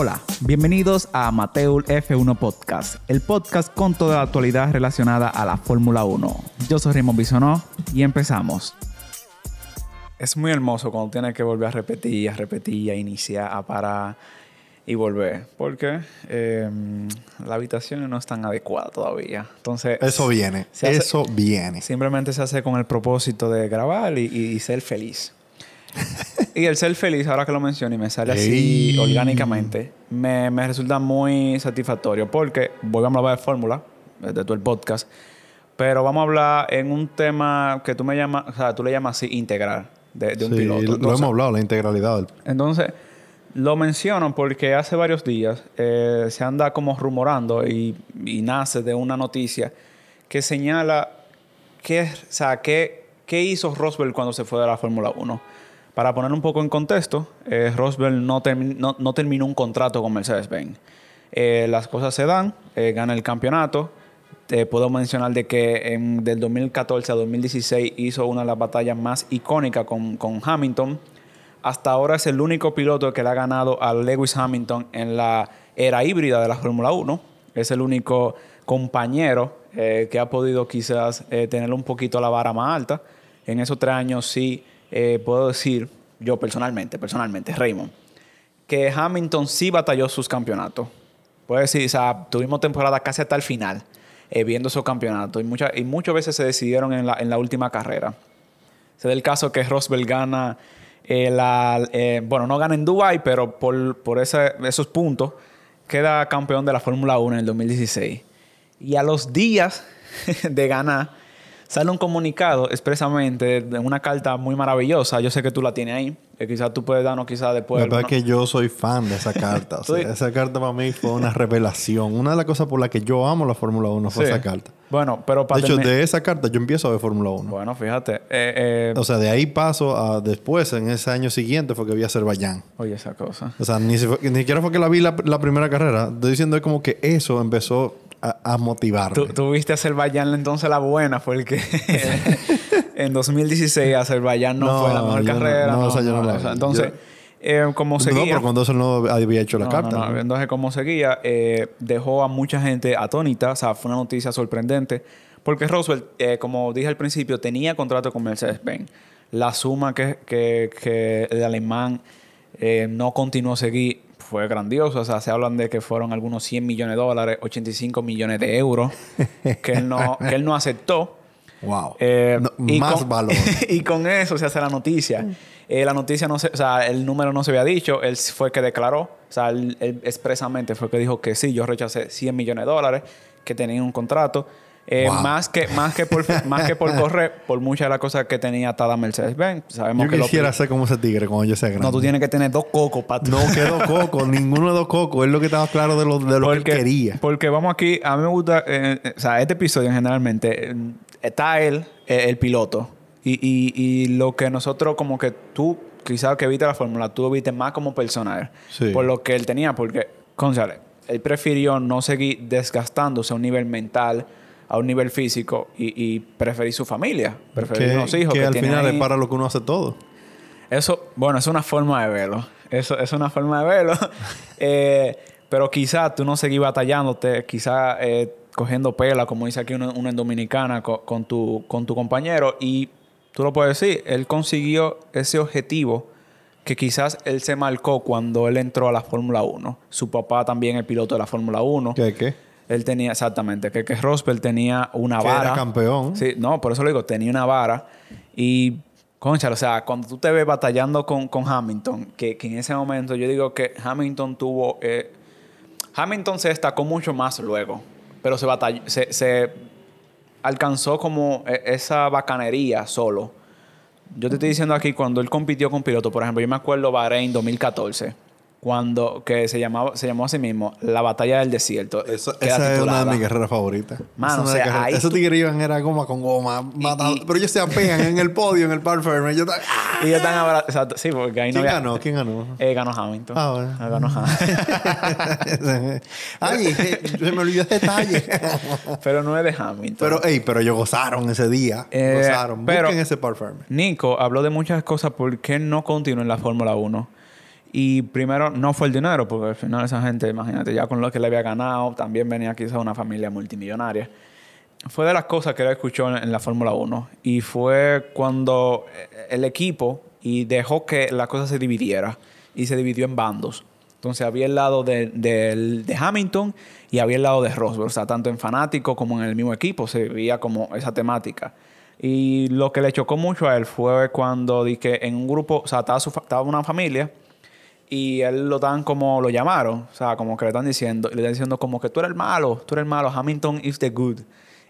Hola, bienvenidos a Amateur F1 Podcast, el podcast con toda la actualidad relacionada a la Fórmula 1. Yo soy Raymond Bisonó y empezamos. Es muy hermoso cuando tienes que volver a repetir, a repetir, a iniciar, a parar y volver, porque eh, la habitación no es tan adecuada todavía. Entonces, Eso viene, se hace- eso viene. Simplemente se hace con el propósito de grabar y, y ser feliz. Y el ser feliz, ahora que lo menciono y me sale así Ey. orgánicamente, me, me resulta muy satisfactorio porque volvemos a hablar de fórmula, de todo el podcast, pero vamos a hablar en un tema que tú me llamas, o sea, tú le llamas así integral de, de un Sí, piloto. lo Entonces- hemos hablado, la integralidad entonces, lo menciono porque hace varios días eh, se anda como rumorando y, y nace de una noticia que señala qué, o sea, qué, qué hizo Rosberg cuando se fue de la Fórmula 1. Para poner un poco en contexto, eh, Rosberg no, no terminó un contrato con Mercedes-Benz. Eh, las cosas se dan, eh, gana el campeonato. Te puedo mencionar de que en, del 2014 a 2016 hizo una de las batallas más icónicas con, con Hamilton. Hasta ahora es el único piloto que le ha ganado a Lewis Hamilton en la era híbrida de la Fórmula 1. Es el único compañero eh, que ha podido quizás eh, tener un poquito la vara más alta. En esos tres años sí eh, puedo decir, yo personalmente, personalmente, Raymond, que Hamilton sí batalló sus campeonatos. Puedo decir, o sea, tuvimos temporada casi hasta el final eh, viendo esos campeonatos y, muchas y muchas veces se decidieron en la, en la última carrera. Se da el caso que Rosberg gana, eh, la, eh, bueno, no gana en Dubai, pero por, por ese- esos puntos queda campeón de la Fórmula 1 en el 2016. Y a los días de ganar, sale un comunicado expresamente de una carta muy maravillosa. Yo sé que tú la tienes ahí, que quizás tú puedes darnos quizás después. La verdad alguna- es que yo soy fan de esa carta. O sea, esa carta para mí fue una revelación. Una de las cosas por las que yo amo la Fórmula 1 fue Sí. esa carta. Bueno, pero para De hecho, de esa carta yo empiezo a ver Fórmula 1. Bueno, fíjate. eh, eh, O sea, de ahí paso a después, en ese año siguiente, fue que vi Azerbaiyán. oye, esa cosa. O sea, ni, si fue- ni siquiera fue que la vi la, la primera carrera. Estoy diciendo es como que eso empezó a, a motivarme. Tú, tú viste Azerbaiyán entonces la buena, porque en 2016 Azerbaiyán no, No, fue la mejor yo no- carrera. no, esa yo no la o sea, entonces, Yo- eh, como no, seguía... pero cuando eso no había hecho la No, carta. no, no. ¿no? Entonces, como seguía, eh, dejó a mucha gente atónita. O sea, fue una noticia sorprendente. Porque Roswell, eh, como dije al principio, tenía contrato con Mercedes-Benz. La suma que, que- que el alemán no continuó a seguir fue grandiosa. O sea, se hablan de que fueron algunos 100 millones de dólares, 85 millones de euros, que él no, que él no aceptó. Wow. Eh, No, y más con- valor. y con eso se hace la noticia. Eh, la noticia no se, o sea, el número no se había dicho, él fue que declaró, o sea, él, él expresamente fue que dijo que sí, yo rechacé 100 millones de dólares, que tenía un contrato. Eh, Wow. más, que, más, que por, más que por correr, por muchas de las cosas que tenía atada Mercedes-Benz. Sabemos Yo que lo- quisiera ser como ese tigre cuando yo sea grande. No, tú tienes que tener dos cocos para No quedó coco, ninguno de los cocos. Es lo que estaba claro de lo, de lo que él quería. Porque vamos aquí, a mí me gusta, eh, eh, o sea, este episodio generalmente, está él, eh, el piloto, y, y- y lo que nosotros como que tú, quizás que viste la fórmula, tú lo viste más como personal, Sí. por lo que él tenía, porque, González, él prefirió no seguir desgastándose a un nivel mental, a un nivel físico, y, y preferir su familia, preferir unos hijos que que al final ahí. es para lo que uno hace todo. Eso, bueno, es una forma de verlo. Eso es una forma de verlo. Eh, pero quizás tú no seguís batallándote, quizás eh, cogiendo pela, como dice aquí una, una en dominicana, co- con, tu, con tu compañero. Y tú lo puedes decir, él consiguió ese objetivo que quizás él se marcó cuando él entró a la Fórmula 1. Su papá también es piloto de la Fórmula 1. ¿Qué? ¿Qué? Él tenía, exactamente, que, que Rosberg tenía una Que vara. era campeón. Sí, no, por eso lo digo, tenía una vara. Y, concha, o sea, cuando tú te ves batallando con, con Hamilton, que, que en ese momento yo digo que Hamilton tuvo. eh, Hamilton se destacó mucho más luego, pero se batalló, se, se alcanzó como eh, esa bacanería solo. Yo te estoy diciendo aquí cuando él compitió con pilotos, por ejemplo, yo me acuerdo Bahrein 2014, cuando que se llamaba se llamó así mismo la batalla del desierto. Eso- esa es una de mis carreras favoritas. Mano, o sea, ahí Esos tigres iban era goma con goma. matando- y- pero ellos se apegan en el podio, en el par. Yo ta- Y ellos están abra- exacto, sí, porque ahí no ¿Quién había- ganó? ¿Quién ganó? Eh, ganó Hamilton. Ah, bueno. Ah, ganó Hamilton. Ay, eh, se me olvidó ese detalle. pero no es de Hamilton. pero, ey, pero ellos gozaron ese día. Eh, gozaron. pero- Busquen ese par. Nico habló de muchas cosas por qué no continuó en la Fórmula 1. Y primero no fue el dinero, porque al final esa gente, imagínate, ya con lo que le había ganado, también venía quizás una familia multimillonaria. Fue de las cosas que él escuchó en, la Fórmula 1 y fue cuando eh, el equipo y dejó que la cosa se dividiera y se dividió en bandos. Entonces había el lado de, del- de Hamilton y había el lado de Rosberg. O sea, tanto en fanático como en el mismo equipo se veía como esa temática. Y lo que le chocó mucho a él fue cuando di que en un grupo, o sea, estaba, su estaba una familia y él lo dan como lo llamaron. O sea, como que le están diciendo, le están diciendo como que tú eres el malo, tú eres el malo, Hamilton is the good.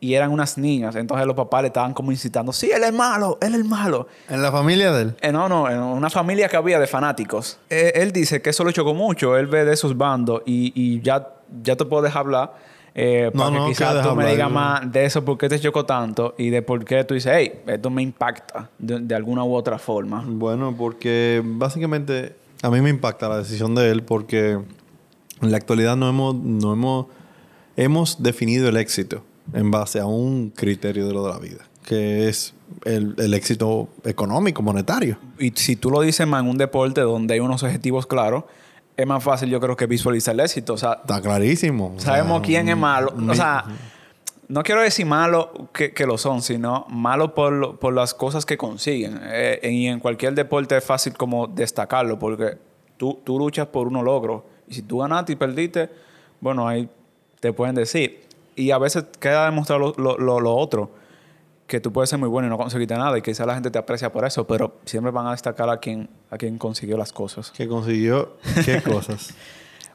Y eran unas niñas. Entonces los papás le estaban como incitando, sí, él es malo, él es malo. En la familia de él. Eh, no, no, en una familia que había de fanáticos. Eh, él dice que eso lo chocó mucho. Él ve de esos bandos y, y ya, ya te puedo dejar hablar. eh, No, para no, que quizás tú me hablar. digas más de eso, por qué te chocó tanto y de por qué tú dices, hey, esto me impacta de, de alguna u otra forma. Bueno, porque básicamente a mí me impacta la decisión de él porque en la actualidad no hemos, no hemos, hemos definido el éxito en base a un criterio de lo de la vida, que es el, el éxito económico, monetario. Y si tú lo dices más en un deporte donde hay unos objetivos claros, es más fácil, yo creo, que visualizar el éxito. O sea, Está clarísimo. O sea, Sabemos quién es malo. O sea, no quiero decir malo que, que lo son, sino malo por, lo- por las cosas que consiguen. Eh, y en cualquier deporte es fácil como destacarlo, porque tú, tú luchas por unos logros. Y si tú ganaste y perdiste, bueno, ahí te pueden decir. Y a veces queda demostrado lo, lo- lo- lo otro, que tú puedes ser muy bueno y no conseguiste nada, y quizá la gente te aprecia por eso, pero siempre van a destacar a quien, a quien consiguió las cosas. que consiguió qué cosas.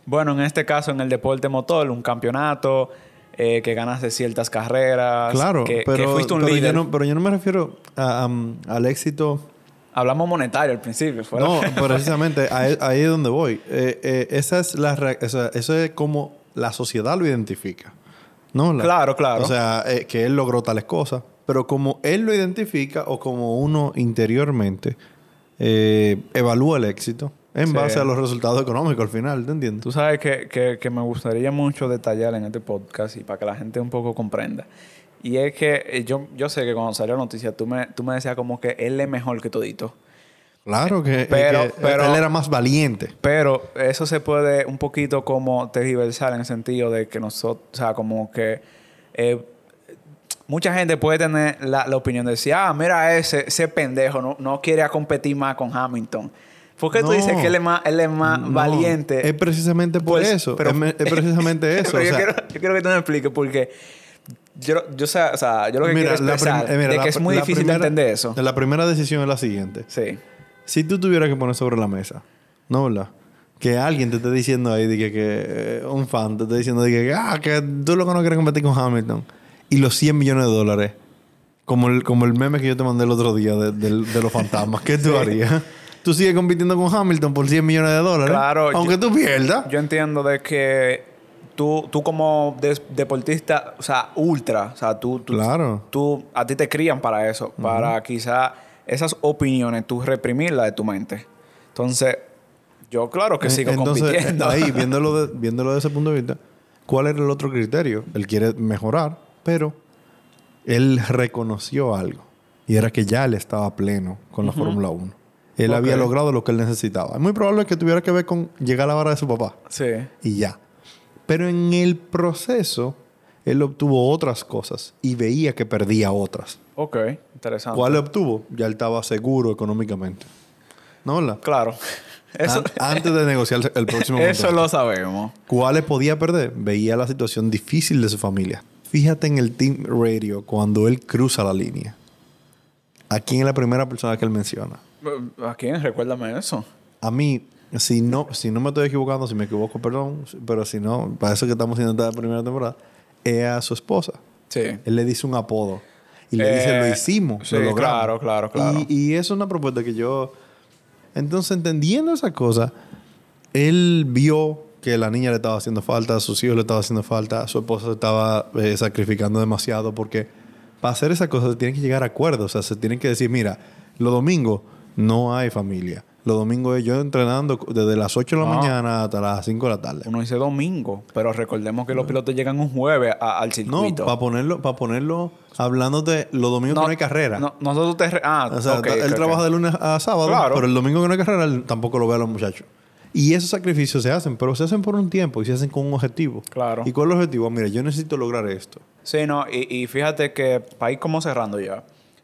Bueno, en este caso, en el deporte motor, un campeonato, eh, que ganaste ciertas carreras. Claro, que, que pero, fuiste un pero líder. yo no, pero yo no me refiero a- am, al éxito Hablamos monetario al principio. fuera- No, precisamente ahí, ahí es donde voy. Eh, eh, esa es la rea- o sea, eso es como la sociedad lo identifica. ¿No? La- Claro, claro. O sea, que él logró tales cosas. Pero como él lo identifica o como uno interiormente evalúa el éxito en Sí. base a los resultados económicos al final, ¿te entiendes? Tú sabes que, que- que me gustaría mucho detallar en este podcast y para que la gente un poco comprenda. Y es que eh, yo, yo sé que cuando salió la noticia, tú me, tú me decías como que él es mejor que todito. Claro que, Pero- que pero- él era más valiente. Pero eso se puede un poquito como tergiversar en el sentido de que nosotros, o sea, como que eh, mucha gente puede tener la, la opinión de decir, ah, mira, ese, ese pendejo no, no quiere competir más con Hamilton. ¿Por qué tú dices que él es más, él es más No, valiente? Es precisamente por Pues, eso. pero- es, me- es precisamente eso. Pero o yo, sea, quiero, yo quiero que tú me expliques porque yo, yo, o sea, yo lo que mira, quiero expresar prim- eh, mira, de la que es muy difícil primera- de entender eso. La primera decisión es la siguiente. Sí. Si tú tuvieras que poner sobre la mesa, ¿no, verdad? Que alguien te esté diciendo ahí, de que, que, eh, un fan te esté diciendo de que, ah, que tú lo que no quieres competir con Hamilton. Y los 100 millones de dólares, como el, como el meme que yo te mandé el otro día de los fantasmas, ¿qué tú harías? Tú sigues compitiendo con Hamilton por 100 millones de dólares. Claro, Aunque yo- tú pierdas. Yo entiendo de que tú, tú como deportista, o sea, ultra, o sea, tú, tú, Claro. tú, a ti te crían para eso, para quizá esas opiniones tú reprimirlas de tu mente. Entonces, yo claro que sigo Entonces, compitiendo. ahí, viéndolo, de, viéndolo desde ese punto de vista, ¿cuál era el otro criterio? Él quiere mejorar, pero él reconoció algo. Y era que ya él estaba pleno con la Fórmula 1. Él había logrado lo que él necesitaba. Es muy probable que tuviera que ver con llegar a la vara de su papá. sí. Y ya. Pero en el proceso, él obtuvo otras cosas y veía que perdía otras. Ok, interesante. ¿Cuál obtuvo? Ya él estaba seguro económicamente. ¿No, verdad? Claro. Eso, An- antes de negociar el próximo eso lo sabemos. ¿Cuáles podía perder? Veía la situación difícil de su familia. Fíjate en el Team Radio cuando él cruza la línea. ¿A quién es la primera persona que él menciona? ¿A quién? Recuérdame eso. A mí, si no, si no me estoy equivocando, si me equivoco, perdón, pero si no, para eso que estamos haciendo esta primera temporada, es a su esposa. Sí. Él le dice un apodo. Y le dice, Eh, lo hicimos, sí, lo logramos. claro, claro, claro. Y, y eso es una propuesta que yo... Entonces, entendiendo esa cosa, él vio que la niña le estaba haciendo falta, a sus hijos le estaba haciendo falta, a su esposa se estaba eh, sacrificando demasiado porque para hacer esa cosa se tienen que llegar a acuerdos. O sea, se tienen que decir, mira, los domingos no hay familia. Los domingos es yo entrenando desde las 8 de la Ah. mañana hasta las 5 de la tarde. Uno dice domingo, pero recordemos que los pilotos llegan un jueves a- al No, circuito. para ponerlo, para ponerlo hablándote, los domingos que no hay carrera. no- nosotros te... re- Ah, O sea, él trabaja de lunes a sábado, Claro. pero el domingo que no hay carrera, él tampoco lo ve a los muchachos. Y esos sacrificios se hacen, pero se hacen por un tiempo y se hacen con un objetivo. Claro. ¿Y cuál es el objetivo? Mira, yo necesito lograr esto. Sí, no, y, y fíjate que para ir como cerrando ya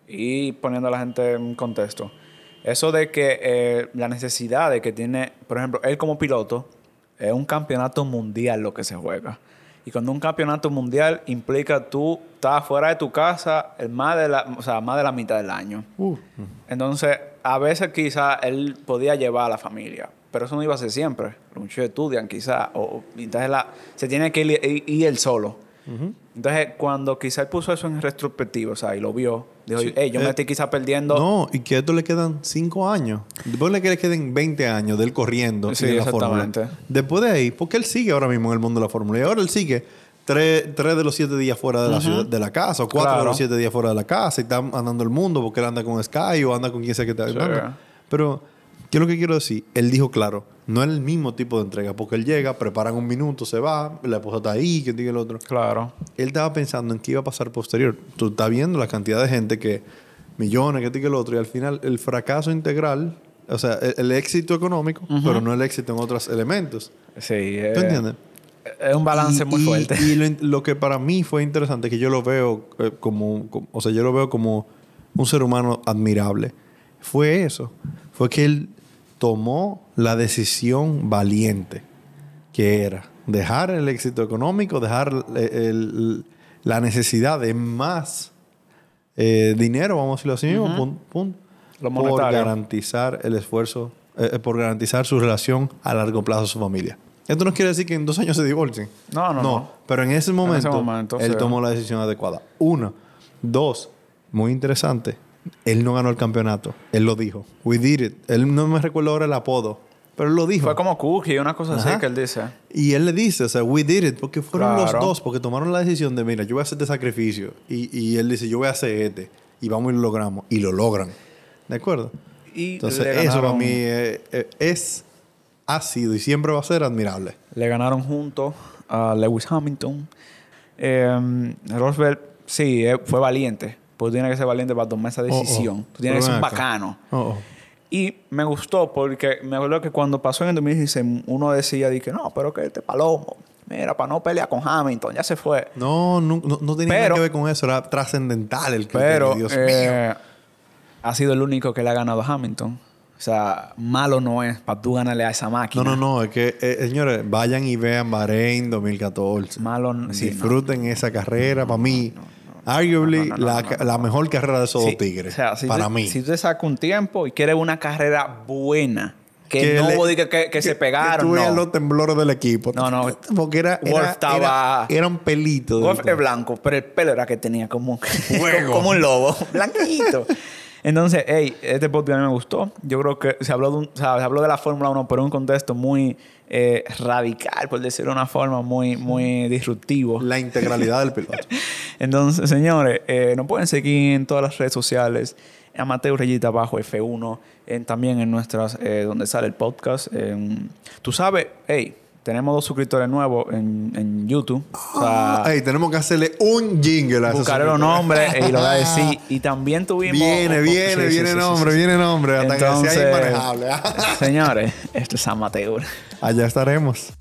y poniendo a la gente en contexto, eso de que eh, la necesidad de que tiene, por ejemplo, él como piloto, es un campeonato mundial lo que se juega. Y cuando un campeonato mundial implica tú estás fuera de tu casa el más de la, o sea, más de la mitad del año. Uh. Entonces, a veces quizá él podía llevar a la familia, pero eso no iba a ser siempre. Muchos estudian quizá, o, entonces la, se tiene que ir, ir- ir él solo. Entonces, cuando quizá él puso eso en retrospectiva, o sea, y lo vio, dijo, Sí, hey, yo me eh, estoy quizá perdiendo. No, y que a esto le quedan 5 años. Después le que le queden 20 años de él corriendo y de la fórmula. exactamente. Después de ahí, porque él sigue ahora mismo en el mundo de la fórmula. Y ahora él sigue tres, tres de los siete días fuera de la ciudad, de la casa, o cuatro de los siete días fuera de la casa, y está andando el mundo porque él anda con Sky o anda con quien sea que está Sí. Pero, ¿qué es lo que quiero decir? Él dijo claro, no es el mismo tipo de entrega, porque él llega, preparan un minuto, se va, la esposa está ahí, que diga el otro Claro. él estaba pensando en qué iba a pasar posterior. Tú estás viendo la cantidad de gente que, millones, que que el otro, y al final el fracaso integral, o sea, el, el éxito económico, pero no el éxito en otros elementos. Sí. ¿Tú eh, entiendes? Es un balance Y- muy fuerte. Y lo que para mí fue interesante, que yo lo veo eh, como, como- o sea, yo lo veo como un ser humano admirable, fue eso. Fue que él tomó la decisión valiente, que era dejar el éxito económico, dejar el- el- la necesidad de más eh, dinero, vamos a decirlo así, mismo, pun- pun- Lo por garantizar el esfuerzo, eh, eh, por garantizar su relación a largo plazo a su familia. Esto no quiere decir que en dos años se divorcien. No, no, no. Pero en ese momento, momento, él tomó la decisión adecuada. Uno. Dos. Muy interesante. Él no ganó el campeonato. Él lo dijo. We did it. Él no me recuerdo ahora el apodo. Pero él lo dijo. Fue como Cookie, una cosa así Ajá. que él dice. Y él le dice, o sea, we did it, porque fueron Claro. los dos, porque tomaron la decisión de, mira, yo voy a hacer este sacrificio. Y, y él dice, yo voy a hacer este. Y vamos y lo logramos. Y lo logran. ¿De acuerdo? Y Entonces, eso para mí eh, eh, es, ha sido y siempre va a ser admirable. Le ganaron juntos a Lewis Hamilton. Eh, Rosberg, sí, eh, fue valiente. Pues tú tienes que ser valiente para tomar esa Oh, oh. decisión. Tú tienes que ser un bacano. Oh. Y me gustó porque me acuerdo que cuando pasó en el 2016, uno decía, dije, no, pero que este palomo, mira, para no pelear con Hamilton, ya se fue. No, no, no, no tenía Pero- nada que ver con eso. Era trascendental el criterio. Pero Dios eh, mío. ha sido el único que le ha ganado a Hamilton. O sea, malo no es para tú ganarle a esa máquina. No, no, no. Es que, eh, señores, vayan y vean Bahrein 2014. Malo, sí, no. Disfruten esa carrera. para mí, arguably, no, no, la, no, la mejor carrera de esos Sí, dos tigres. o sea, si para tú- mí. Si tú te sacas un tiempo y quieres una carrera buena, que, Que no le- que, que- que se pegaron, tú veas no. los temblores del equipo. No, no. Porque era, Wolf era, estaba- era, era un pelito. Wolf es blanco, pero el pelo era que tenía como, Fuego. como un lobo, blanquito. Entonces, hey, este podcast a mí me gustó. Yo creo que se habló de, un- o sea, se habló de la Fórmula 1, pero en un contexto muy eh, radical, por decirlo de una forma, muy, muy disruptivo. La integralidad del piloto. Entonces, señores, eh, nos pueden seguir en todas las redes sociales. Amateur Rayita Abajo F1. en- también en nuestras, eh, donde sale el podcast. en- tú sabes, hey, tenemos dos suscriptores nuevos en, en YouTube. O sea, Ey, tenemos que hacerle un jingle a esos buscaré los nombres y lo voy a decir. Y también tuvimos. Viene, viene, Sí, viene sí, nombre, sí. viene nombre. Hasta que sea Entonces, inmanejable. Señores, esto es amateur. Allá estaremos.